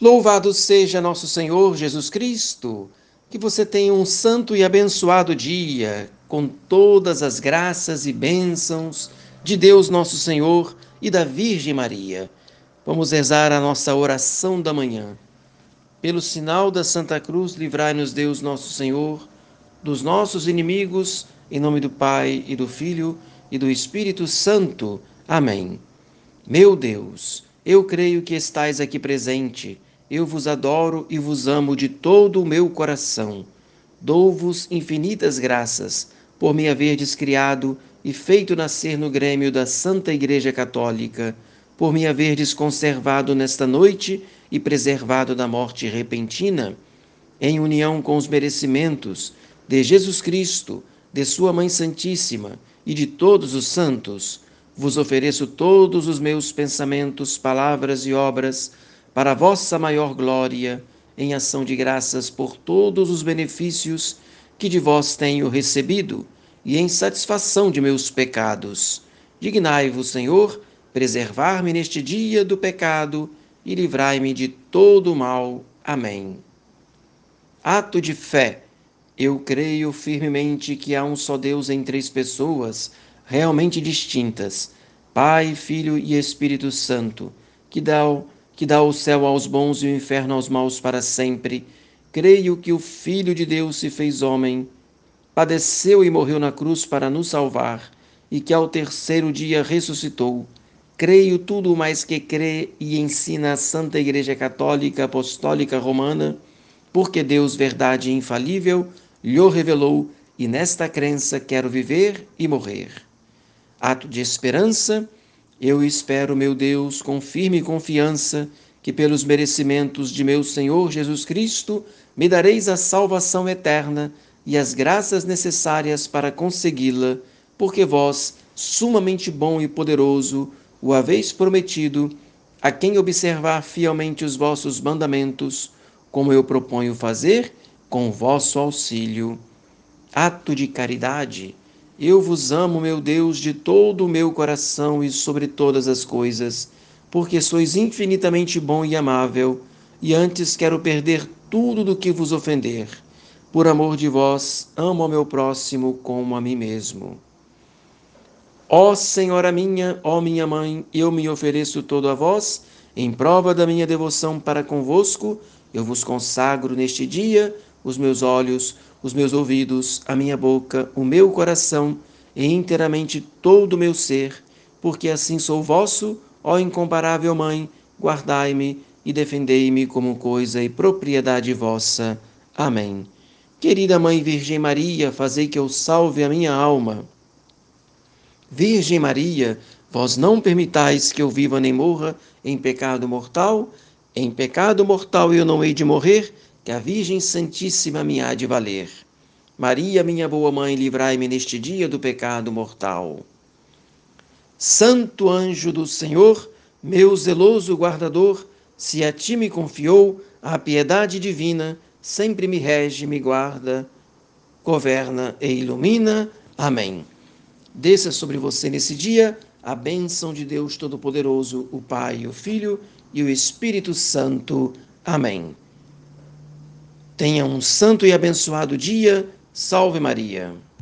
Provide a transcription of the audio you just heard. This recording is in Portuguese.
Louvado seja nosso Senhor Jesus Cristo. Que você tenha um santo e abençoado dia, com todas as graças e bênçãos de Deus nosso Senhor e da Virgem Maria. Vamos rezar a nossa oração da manhã. Pelo sinal da Santa Cruz, livrai-nos Deus nosso Senhor dos nossos inimigos, em nome do Pai e do Filho e do Espírito Santo. Amém. Meu Deus, eu creio que estais aqui presente. Eu vos adoro e vos amo de todo o meu coração. Dou-vos infinitas graças por me haverdes criado e feito nascer no grêmio da Santa Igreja Católica, por me haverdes conservado nesta noite e preservado da morte repentina, em união com os merecimentos de Jesus Cristo, de Sua Mãe Santíssima e de todos os santos vos ofereço todos os meus pensamentos, palavras e obras para a vossa maior glória, em ação de graças por todos os benefícios que de vós tenho recebido e em satisfação de meus pecados. Dignai-vos, Senhor, preservar-me neste dia do pecado e livrai-me de todo o mal. Amém. Ato de fé. Eu creio firmemente que há um só Deus em três pessoas realmente distintas, Pai, Filho e Espírito Santo, que dá, o, que dá o céu aos bons e o inferno aos maus para sempre. Creio que o Filho de Deus se fez homem, padeceu e morreu na cruz para nos salvar, e que ao terceiro dia ressuscitou. Creio tudo mais que crê e ensina a Santa Igreja Católica Apostólica Romana, porque Deus, verdade infalível, lhe revelou, e nesta crença quero viver e morrer ato de esperança, eu espero, meu Deus, com firme confiança, que pelos merecimentos de meu Senhor Jesus Cristo me dareis a salvação eterna e as graças necessárias para consegui-la, porque vós, sumamente bom e poderoso, o haveis prometido, a quem observar fielmente os vossos mandamentos, como eu proponho fazer, com vosso auxílio. Ato de caridade eu vos amo, meu Deus, de todo o meu coração e sobre todas as coisas, porque sois infinitamente bom e amável, e antes quero perder tudo do que vos ofender. Por amor de vós, amo ao meu próximo como a mim mesmo. Ó Senhora minha, ó minha mãe, eu me ofereço todo a vós, em prova da minha devoção para convosco, eu vos consagro neste dia os meus olhos, os meus ouvidos, a minha boca, o meu coração e inteiramente todo o meu ser, porque assim sou vosso, ó incomparável Mãe, guardai-me e defendei-me como coisa e propriedade vossa. Amém. Querida Mãe Virgem Maria, fazei que eu salve a minha alma. Virgem Maria, vós não permitais que eu viva nem morra em pecado mortal, em pecado mortal eu não hei de morrer, que a Virgem Santíssima me há de valer. Maria, minha boa mãe, livrai-me neste dia do pecado mortal. Santo anjo do Senhor, meu zeloso guardador, se a ti me confiou a piedade divina, sempre me rege, me guarda, governa e ilumina. Amém. Desça sobre você nesse dia a bênção de Deus Todo-Poderoso, o Pai, o Filho e o Espírito Santo. Amém. Tenha um santo e abençoado dia. Salve Maria.